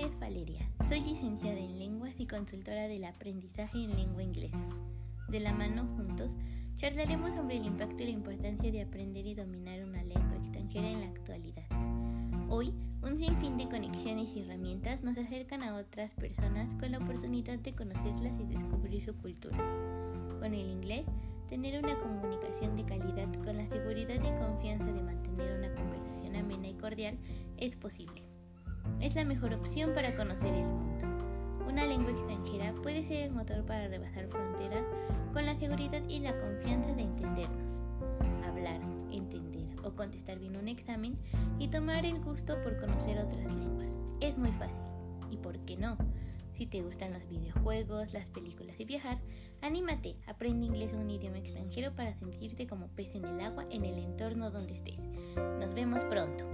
es Valeria, soy licenciada en lenguas y consultora del aprendizaje en lengua inglesa. De la mano juntos, charlaremos sobre el impacto y la importancia de aprender y dominar una lengua extranjera en la actualidad. Hoy, un sinfín de conexiones y herramientas nos acercan a otras personas con la oportunidad de conocerlas y descubrir su cultura. Con el inglés, tener una comunicación de calidad con la seguridad y confianza de mantener una conversación amena y cordial es posible es la mejor opción para conocer el mundo. Una lengua extranjera puede ser el motor para rebasar fronteras con la seguridad y la confianza de entendernos, hablar, entender o contestar bien un examen y tomar el gusto por conocer otras lenguas. Es muy fácil. ¿Y por qué no? Si te gustan los videojuegos, las películas y viajar, anímate, aprende inglés o un idioma extranjero para sentirte como pez en el agua en el entorno donde estés. Nos vemos pronto.